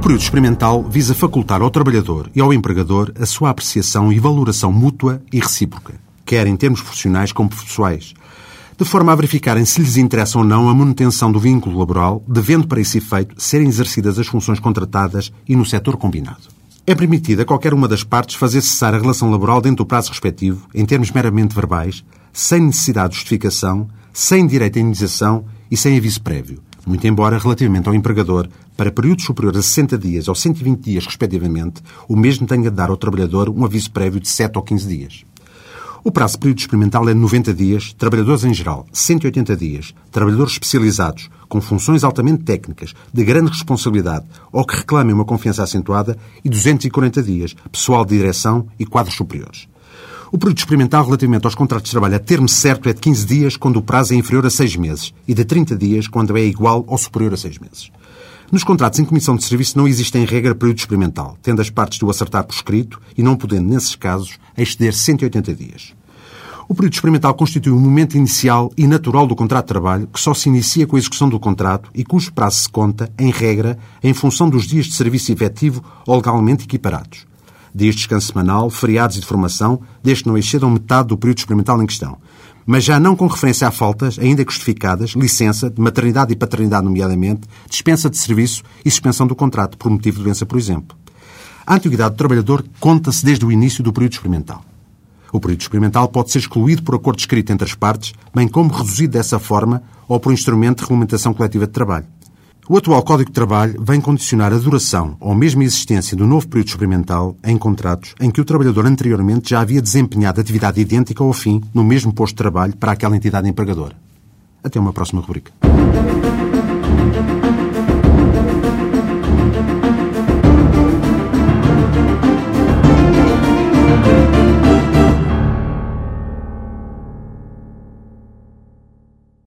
período experimental visa facultar ao trabalhador e ao empregador a sua apreciação e valoração mútua e recíproca, quer em termos profissionais como pessoais, de forma a verificarem se lhes interessa ou não a manutenção do vínculo laboral, devendo para esse efeito serem exercidas as funções contratadas e no setor combinado. É permitida a qualquer uma das partes fazer cessar a relação laboral dentro do prazo respectivo, em termos meramente verbais, sem necessidade de justificação, sem direito à indenização e sem aviso prévio, muito embora, relativamente ao empregador, para períodos superiores a 60 dias ou 120 dias, respectivamente, o mesmo tenha de dar ao trabalhador um aviso prévio de 7 ou 15 dias. O prazo de período experimental é de 90 dias, trabalhadores em geral, 180 dias, trabalhadores especializados, com funções altamente técnicas, de grande responsabilidade ou que reclamem uma confiança acentuada, e 240 dias, pessoal de direção e quadros superiores. O período experimental relativamente aos contratos de trabalho a termo certo é de 15 dias quando o prazo é inferior a 6 meses e de 30 dias quando é igual ou superior a 6 meses. Nos contratos em comissão de serviço não existe em regra período experimental, tendo as partes de o acertar por escrito e não podendo, nesses casos, exceder 180 dias. O período experimental constitui o um momento inicial e natural do contrato de trabalho que só se inicia com a execução do contrato e cujo prazo se conta, em regra, em função dos dias de serviço efetivo ou legalmente equiparados. Dias de descanso semanal, feriados e de formação, desde que não excedam metade do período experimental em questão mas já não com referência a faltas, ainda justificadas, licença, de maternidade e paternidade, nomeadamente, dispensa de serviço e suspensão do contrato por motivo de doença, por exemplo. A antiguidade do trabalhador conta-se desde o início do período experimental. O período experimental pode ser excluído por acordo escrito entre as partes, bem como reduzido dessa forma ou por instrumento de regulamentação coletiva de trabalho. O atual Código de Trabalho vem condicionar a duração ou mesmo a existência do novo período experimental em contratos em que o trabalhador anteriormente já havia desempenhado atividade idêntica ao fim no mesmo posto de trabalho para aquela entidade empregadora. Até uma próxima rubrica.